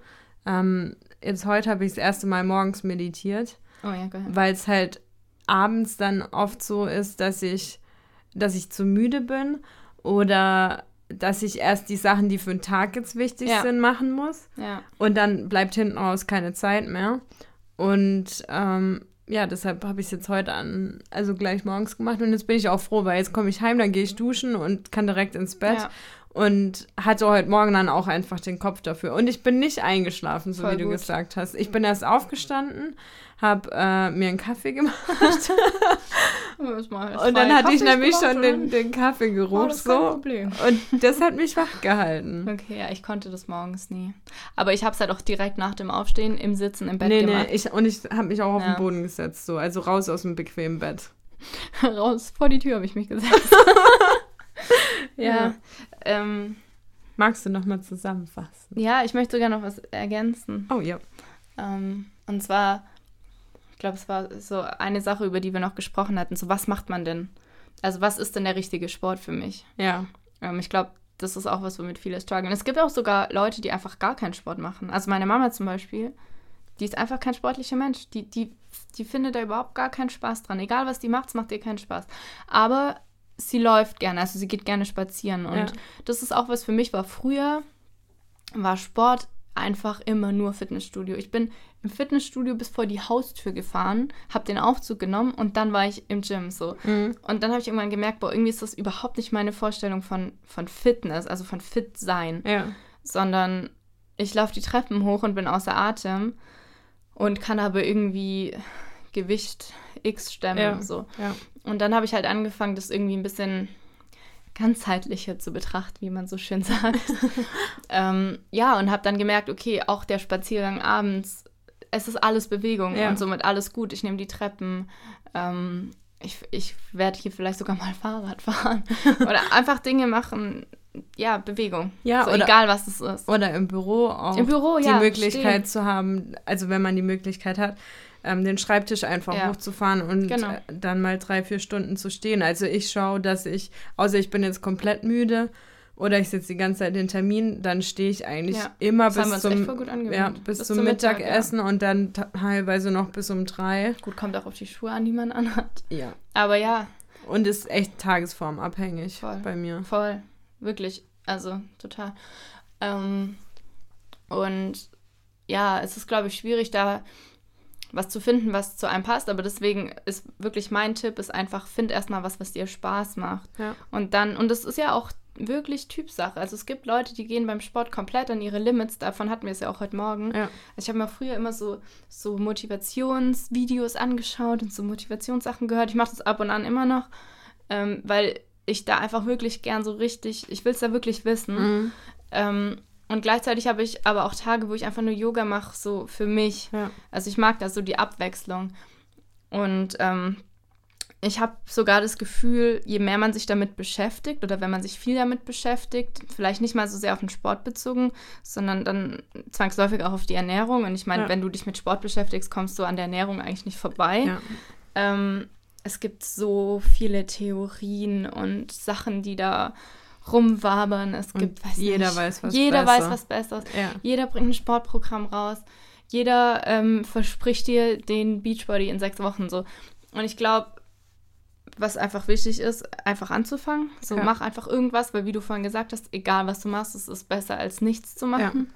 Ähm, jetzt heute habe ich das erste Mal morgens meditiert, Oh ja, weil es halt abends dann oft so ist, dass ich, dass ich zu müde bin oder dass ich erst die Sachen, die für den Tag jetzt wichtig Ja. sind, machen muss. Ja. Und dann bleibt hinten raus keine Zeit mehr. Und ähm, ja, deshalb habe ich es jetzt heute an, also gleich morgens gemacht. Und jetzt bin ich auch froh, weil jetzt komme ich heim, dann gehe ich duschen und kann direkt ins Bett. Ja. Und hatte heute Morgen dann auch einfach den Kopf dafür. Und ich bin nicht eingeschlafen, so Voll wie du gut. gesagt hast. Ich bin erst aufgestanden, habe äh, mir einen Kaffee gemacht. Und Und dann hatte ich nämlich schon den, den Kaffeegeruch Oh, das so. Problem. Und das hat mich wach gehalten. Okay, ja, ich konnte das morgens nie. Aber ich habe es halt auch direkt nach dem Aufstehen im Sitzen im Bett Nee, gemacht. nee, ich, und ich habe mich auch auf Ja. den Boden gesetzt, so. Also raus aus dem bequemen Bett. Raus vor die Tür habe ich mich gesetzt. ja. Ja. Ähm, Magst du nochmal zusammenfassen? ja, ich möchte sogar noch was ergänzen. Oh ja. Ähm, und zwar, glaube, es war so eine Sache, über die wir noch gesprochen hatten. So, was macht man denn? Also, was ist denn der richtige Sport für mich? Ja. Ähm, ich glaube, das ist auch was, womit viele strugglen. Es gibt auch sogar Leute, die einfach gar keinen Sport machen. Also meine Mama zum Beispiel, die ist einfach kein sportlicher Mensch. Die, die, die findet da überhaupt gar keinen Spaß dran. Egal, was die macht, es macht ihr keinen Spaß. Aber sie läuft gerne, also sie geht gerne spazieren. Und Ja. das ist auch was für mich war. Früher war Sport einfach immer nur Fitnessstudio. Ich bin im Fitnessstudio bis vor die Haustür gefahren, habe den Aufzug genommen und dann war ich im Gym so. Mhm. Und dann habe ich irgendwann gemerkt, boah, irgendwie ist das überhaupt nicht meine Vorstellung von, von Fitness, also von fit sein, Ja. sondern ich laufe die Treppen hoch und bin außer Atem und kann aber irgendwie Gewicht X stemmen. Ja. So. Ja. Und dann habe ich halt angefangen, das irgendwie ein bisschen ganzheitlicher zu betrachten, wie man so schön sagt. ähm, ja, und habe dann gemerkt, okay, auch der Spaziergang abends, es ist alles Bewegung Ja. und somit alles gut. Ich nehme die Treppen. Ähm, ich, ich werde hier vielleicht sogar mal Fahrrad fahren. oder einfach Dinge machen, ja, Bewegung. Ja, so oder- egal was es ist. Oder im Büro auch Im Büro, die ja, Möglichkeit stehen. zu haben, also wenn man die Möglichkeit hat, ähm, den Schreibtisch einfach Ja. hochzufahren und Genau. äh, dann mal drei, vier Stunden zu stehen. Also ich schaue, dass ich, außer ich bin jetzt komplett müde oder ich sitze die ganze Zeit in Termin, dann stehe ich eigentlich Ja. immer bis zum, ja, bis, Bis zum, zum Mittag, Mittagessen und dann teilweise noch bis um drei. Gut, kommt auch auf die Schuhe an, die man anhat. Ja. Aber ja, Und ist echt tagesformabhängig Voll. bei mir. voll. Wirklich. Also, total. Ähm, und ja, es ist, glaube ich, schwierig, da was zu finden, was zu einem passt. Aber deswegen ist wirklich mein Tipp, ist einfach, find erstmal was, was dir Spaß macht. Ja. Und dann, und das ist ja auch wirklich Typsache. Also es gibt Leute, die gehen beim Sport komplett an ihre Limits. Davon hatten wir es ja auch heute Morgen. Ja. Also ich habe mir früher immer so, so Motivationsvideos angeschaut und so Motivationssachen gehört. Ich mache das ab und an immer noch, ähm, weil ich da einfach wirklich gern so richtig, ich will es da wirklich wissen. Mhm. Ähm, und gleichzeitig habe ich aber auch Tage, wo ich einfach nur Yoga mache, so für mich. Ja. Also ich mag da so die Abwechslung. Und ähm, ich habe sogar das Gefühl, je mehr man sich damit beschäftigt oder wenn man sich viel damit beschäftigt, vielleicht nicht mal so sehr auf den Sport bezogen, sondern dann zwangsläufig auch auf die Ernährung. Und ich meine, Ja. wenn du dich mit Sport beschäftigst, kommst du an der Ernährung eigentlich nicht vorbei. Ja. Ähm, es gibt so viele Theorien und Sachen, die da rumwabern. Es gibt, weiß jeder nicht, weiß was Jeder besser. weiß was Besseres. Ja. Jeder bringt ein Sportprogramm raus. Jeder ähm, verspricht dir den Beachbody in sechs Wochen so. Und ich glaube, was einfach wichtig ist, einfach anzufangen. So Ja. mach einfach irgendwas, weil wie du vorhin gesagt hast, egal was du machst, es ist besser als nichts zu machen.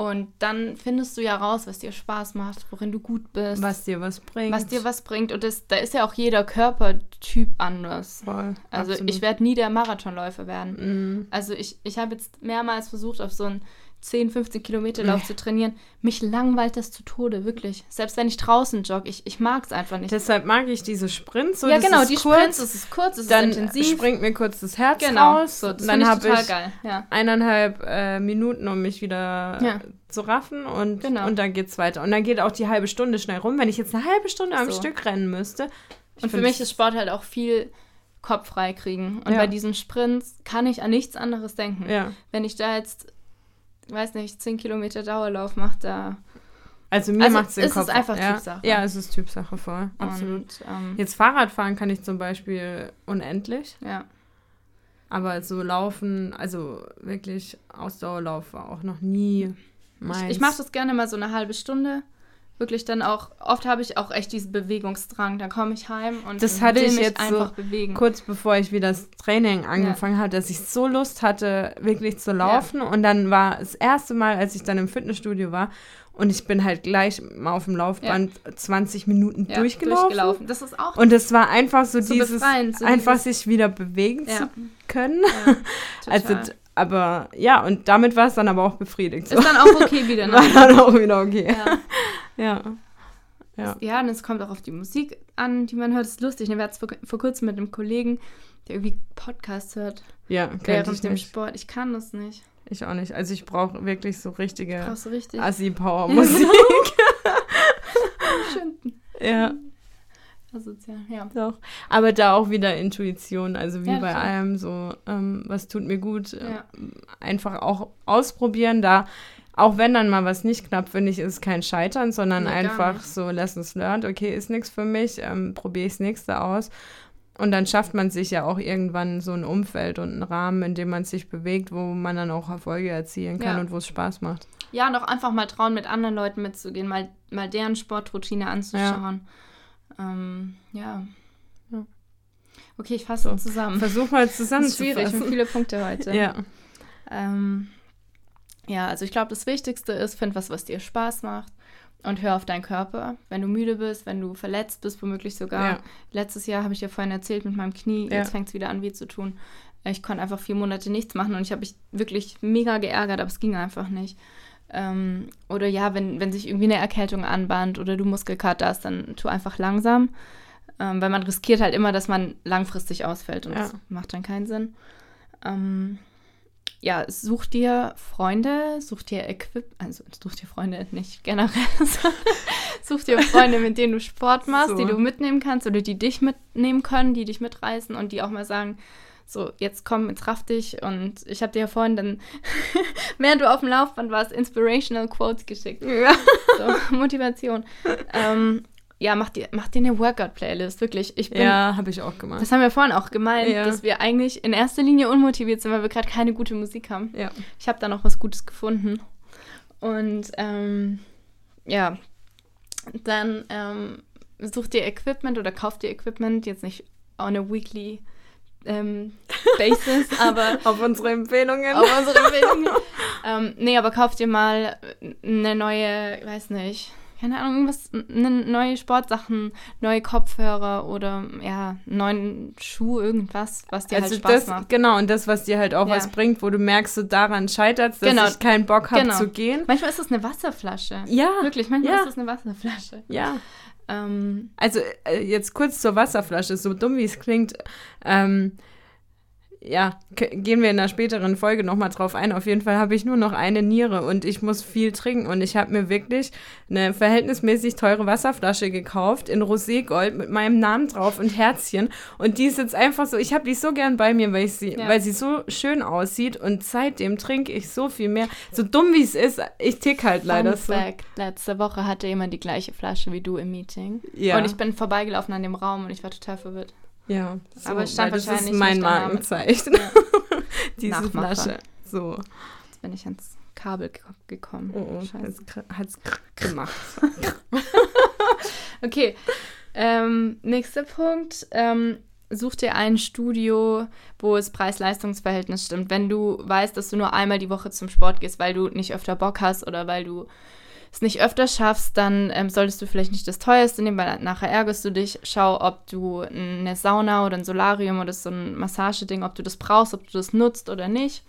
Und dann findest du ja raus, was dir Spaß macht, worin du gut bist, Was dir was bringt. was dir was bringt. Und das, da ist ja auch jeder Körpertyp anders. Voll. Also absolut. ich werde nie der Marathonläufer werden. Mhm. Also ich, ich habe jetzt mehrmals versucht, auf so einen 10, 15 Kilometer Lauf zu trainieren. Mich langweilt das zu Tode, wirklich. Selbst wenn ich draußen jogge, ich, ich mag es einfach nicht. Deshalb mag ich diese Sprints. So, ja, genau, die kurz, Sprints, es ist kurz, es dann ist intensiv. springt mir kurz das Herz genau, raus. so, das dann finde ich habe total ich. Ja. eineinhalb äh, Minuten, um mich wieder Ja. zu raffen und, Genau. und dann geht's weiter. Und dann geht auch die halbe Stunde schnell rum. Wenn ich jetzt eine halbe Stunde am So. Stück rennen müsste. Und für mich ist Sport halt auch viel Kopf frei kriegen. Und Ja. bei diesen Sprints kann ich an nichts anderes denken. Wenn ich da jetzt, weiß nicht, 10 Kilometer Dauerlauf mache, da. Also mir Also macht's den es ist Kopf. einfach ja. Typsache. Ja, es ist Typsache voll. Absolut. Und, ähm, Jetzt Fahrradfahren kann ich zum Beispiel unendlich. ja. Aber so laufen, also wirklich Ausdauerlauf war auch noch nie meins. Ich, ich mache das gerne mal so eine halbe Stunde. Wirklich dann auch, oft habe ich auch echt diesen Bewegungsdrang. Dann komme ich heim und Das hatte will ich mich jetzt so einfach bewegen. kurz bevor ich wieder das Training angefangen habe, dass ich so Lust hatte, wirklich zu laufen. Und dann war das erste Mal, als ich dann im Fitnessstudio war, und ich bin halt gleich mal auf dem Laufband 20 Minuten Ja, durchgelaufen. Das ist auch Und es war einfach so, So dieses, so einfach dieses- sich wieder bewegen Ja. zu können. ja, Also, aber ja, und damit war es dann aber auch befriedigt. So. ist dann auch okay wieder. Ne? war dann auch wieder okay. Ja. Ja. Ja. und es kommt auch auf die Musik an, die man hört. Das ist lustig. Ich war jetzt vor, vor kurzem mit einem Kollegen, der irgendwie Podcasts hört Ja, während ich dem nicht. Sport. Ich kann das nicht. Ich auch nicht. Also ich brauche wirklich so richtige Brauchst du richtig? Assi-Power-Musik. Schön. ja, Asozial, ja. doch. Aber da auch wieder Intuition. Also wie Ja, bei allem so, ähm, was tut mir gut. äh, Ja. Einfach auch ausprobieren. Da, auch wenn dann mal was nicht klappt, finde ich, ist kein Scheitern, sondern Nee, einfach so Lessons learned. Okay, ist nichts für mich, ähm, probiere ich das nächste aus. Und dann schafft man sich ja auch irgendwann so ein Umfeld und einen Rahmen, in dem man sich bewegt, wo man dann auch Erfolge erzielen kann Ja. und wo es Spaß macht. Ja, und auch einfach mal trauen, mit anderen Leuten mitzugehen, mal, mal deren Sportroutine anzuschauen. Ähm, ja. Ja. Okay, ich fasse So. zusammen. Versuch mal Das ist schwierig, zusammenzufassen. und viele Punkte heute. Ja. Ähm, ja, also ich glaube, das Wichtigste ist, find was, was dir Spaß macht und hör auf deinen Körper. Wenn du müde bist, wenn du verletzt bist, womöglich sogar. Ja. Letztes Jahr habe ich dir vorhin erzählt mit meinem Knie, Ja. jetzt fängt es wieder an, weh zu tun. Ich konnte einfach vier Monate nichts machen und ich habe mich wirklich mega geärgert, aber es ging einfach nicht. Ähm, oder ja, wenn, wenn sich irgendwie eine Erkältung anbahnt oder du Muskelkater hast, dann tu einfach langsam. Ähm, weil man riskiert halt immer, dass man langfristig ausfällt und Ja. das macht dann keinen Sinn. Ähm, ja, such dir Freunde, such dir Equip, also such dir Freunde nicht generell, such dir Freunde, mit denen du Sport machst, so. die du mitnehmen kannst oder die dich mitnehmen können, die dich mitreißen und die auch mal sagen, so, jetzt komm, jetzt raff dich. Und ich habe dir ja vorhin dann, während du auf dem Laufband warst, Inspirational Quotes geschickt. Ja. So, Motivation. ähm, ja, mach dir, mach dir eine Workout-Playlist, wirklich. Ich bin, ja, habe ich auch gemacht. Das haben wir vorhin auch gemeint, ja. dass wir eigentlich in erster Linie unmotiviert sind, weil wir gerade keine gute Musik haben. Ja. Ich habe da noch was Gutes gefunden. Und ähm, ja, dann ähm, such dir Equipment oder kauf dir Equipment, jetzt nicht on a weekly ähm, Basis, aber. auf unsere Empfehlungen. Auf unsere Empfehlungen. ähm, nee, aber kauf dir mal eine neue, weiß nicht, keine Ahnung, irgendwas, ne, neue Sportsachen, neue Kopfhörer oder ja, neuen Schuh, irgendwas, was dir also halt Spaß das, macht. Genau, und das, was dir halt auch ja. was bringt, wo du merkst, so daran scheitert dass genau. ich keinen Bock habe genau. zu gehen. Manchmal ist es eine Wasserflasche. Ja. Wirklich, manchmal ja. ist es eine Wasserflasche. Ja. Ähm, also äh, jetzt kurz zur Wasserflasche, so dumm wie es klingt. Ähm, ja, gehen wir in einer späteren Folge nochmal drauf ein. Auf jeden Fall habe ich nur noch eine Niere und ich muss viel trinken. Und ich habe mir wirklich eine verhältnismäßig teure Wasserflasche gekauft in Roségold mit meinem Namen drauf und Herzchen. Und die ist jetzt einfach so, ich habe die so gern bei mir, weil, ich sie, ja. weil sie so schön aussieht. Und seitdem trinke ich so viel mehr. So dumm wie es ist, ich tick halt leider Fun so. Fact, letzte Woche hatte jemand die gleiche Flasche wie du im Meeting. Ja. Und ich bin vorbeigelaufen an dem Raum und ich war total verwirrt. Ja, so, aber stand das ist mein Markenzeichen. Ja. Diese. Flasche. So. Jetzt bin ich ans Kabel gekommen. Oh, oh hat es gemacht. okay. Ähm, nächster Punkt. Ähm, such dir ein Studio, wo es Preis-Leistungs-Verhältnis stimmt. Wenn du weißt, dass du nur einmal die Woche zum Sport gehst, weil du nicht öfter Bock hast oder weil du es nicht öfter schaffst, dann ähm, solltest du vielleicht nicht das teuerste nehmen, weil nachher ärgerst du dich. Schau, ob du eine Sauna oder ein Solarium oder so ein Massageding, ob du das brauchst, ob du das nutzt oder nicht.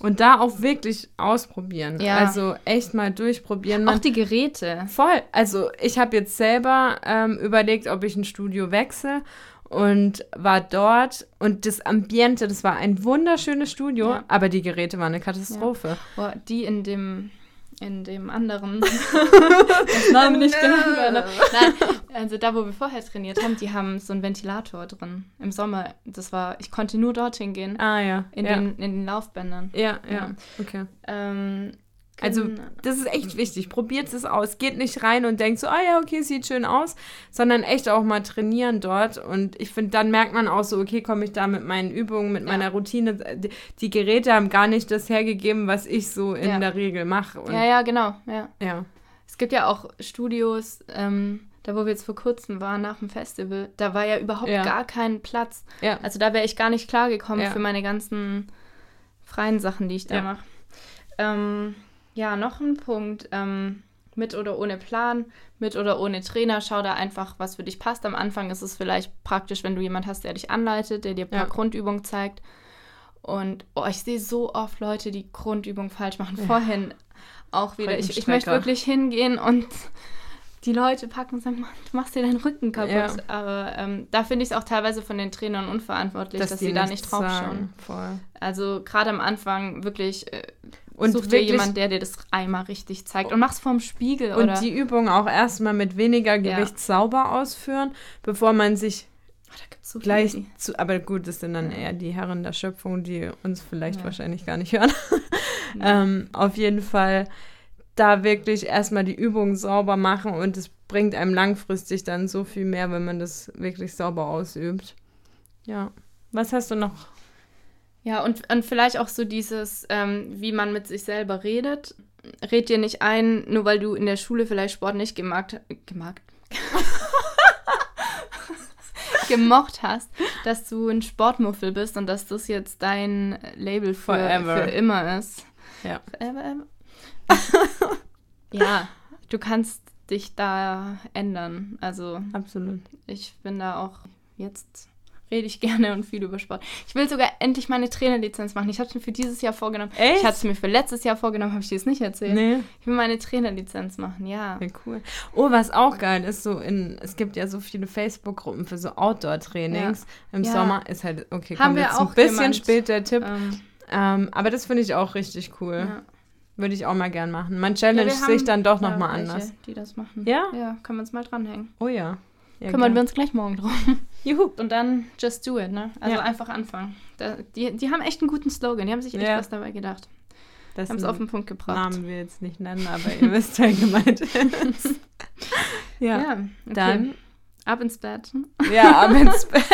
Und da auch wirklich ausprobieren. Ja. Also echt mal durchprobieren. Man, auch die Geräte. Voll. Also ich habe jetzt selber ähm, überlegt, ob ich ein Studio wechsle und war dort und das Ambiente, das war ein wunderschönes Studio, ja. aber die Geräte waren eine Katastrophe. Ja. Boah, die in dem in dem anderen, das Name nicht genannt werde. Nein, also da, wo wir vorher trainiert haben, die haben so einen Ventilator drin im Sommer. Das war, ich konnte nur dorthin gehen. Ah ja. In, ja. Den, in den Laufbändern. Ja, ja, ja. okay. Ähm, also das ist echt wichtig. Probiert es aus. Geht nicht rein und denkt so, ah ja, okay, sieht schön aus, sondern echt auch mal trainieren dort. Und ich finde, dann merkt man auch so, okay, komme ich da mit meinen Übungen, mit ja. meiner Routine. Die, Geräte haben gar nicht das hergegeben, was ich so in ja. der Regel mache. Ja, ja, genau. Ja. ja. Es gibt ja auch Studios, ähm, da wo wir jetzt vor kurzem waren, nach dem Festival, da war ja überhaupt ja. gar kein Platz. Ja. Also da wäre ich gar nicht klargekommen für meine ganzen freien Sachen, die ich da mache. Ähm, ja, noch ein Punkt. Ähm, mit oder ohne Plan, mit oder ohne Trainer, schau da einfach, was für dich passt. Am Anfang ist es vielleicht praktisch, wenn du jemand hast, der dich anleitet, der dir ein paar ja. Grundübungen zeigt. Und oh, ich sehe so oft Leute, die Grundübungen falsch machen. Ja. Vorhin auch wieder. Ich, ich, möchte wirklich hingehen und die Leute packen und sagen, du machst dir deinen Rücken kaputt. Ja. Aber ähm, da finde ich es auch teilweise von den Trainern unverantwortlich, dass, dass sie da nicht drauf schauen. Also gerade am Anfang wirklich äh, und Such dir jemand, der dir das einmal richtig zeigt. Und mach's vorm Spiegel, und oder? die Übung auch erstmal mit weniger Gewicht ja. sauber ausführen, bevor man sich oh, so gleich zu. Aber gut, das sind dann eher die Herren der Schöpfung, die uns vielleicht ja. wahrscheinlich gar nicht hören. ähm, auf jeden Fall da wirklich erstmal die Übung sauber machen und es bringt einem langfristig dann so viel mehr, wenn man das wirklich sauber ausübt. Ja. Was hast du noch ja, und, und vielleicht auch so dieses, ähm, wie man mit sich selber redet. Red dir nicht ein, nur weil du in der Schule vielleicht Sport nicht gemacht, gemacht, gemocht hast, dass du ein Sportmuffel bist und dass das jetzt dein Label für, für immer ist. Ja. Forever, ever. ja, du kannst dich da ändern. Also absolut. Ich bin da auch jetzt rede ich gerne und viel über Sport. Ich will sogar endlich meine Trainerlizenz machen. Ich habe es mir für dieses Jahr vorgenommen. Echt? Ich hatte es mir für letztes Jahr vorgenommen, habe ich dir das nicht erzählt. Nee. Ich will meine Trainerlizenz machen, ja. Ja, cool. Oh, was auch geil ist, so in, es gibt ja so viele Facebook-Gruppen für so Outdoor-Trainings ja. im ja. Sommer. Ist halt, okay, Haben wir jetzt auch ein bisschen spät der Tipp. Ähm. Ähm, aber das finde ich auch richtig cool. Ja. Würde ich auch mal gern machen. Man challenge Ja, sich dann doch nochmal anders. Die das machen. Ja? Ja, können wir uns mal dranhängen. Oh ja. Ja, Kümmern gern. wir uns gleich morgen drum. Juhu. Und dann just do it, ne? Also ja. einfach anfangen. Da, die, die haben echt einen guten Slogan, die haben sich echt ja. was dabei gedacht. Das haben es auf den Punkt gebracht. Namen wir jetzt nicht nennen, aber ihr wisst, wer gemeint ist. ja, ja okay. dann ab ins Bett. Ja, ab ins Bett.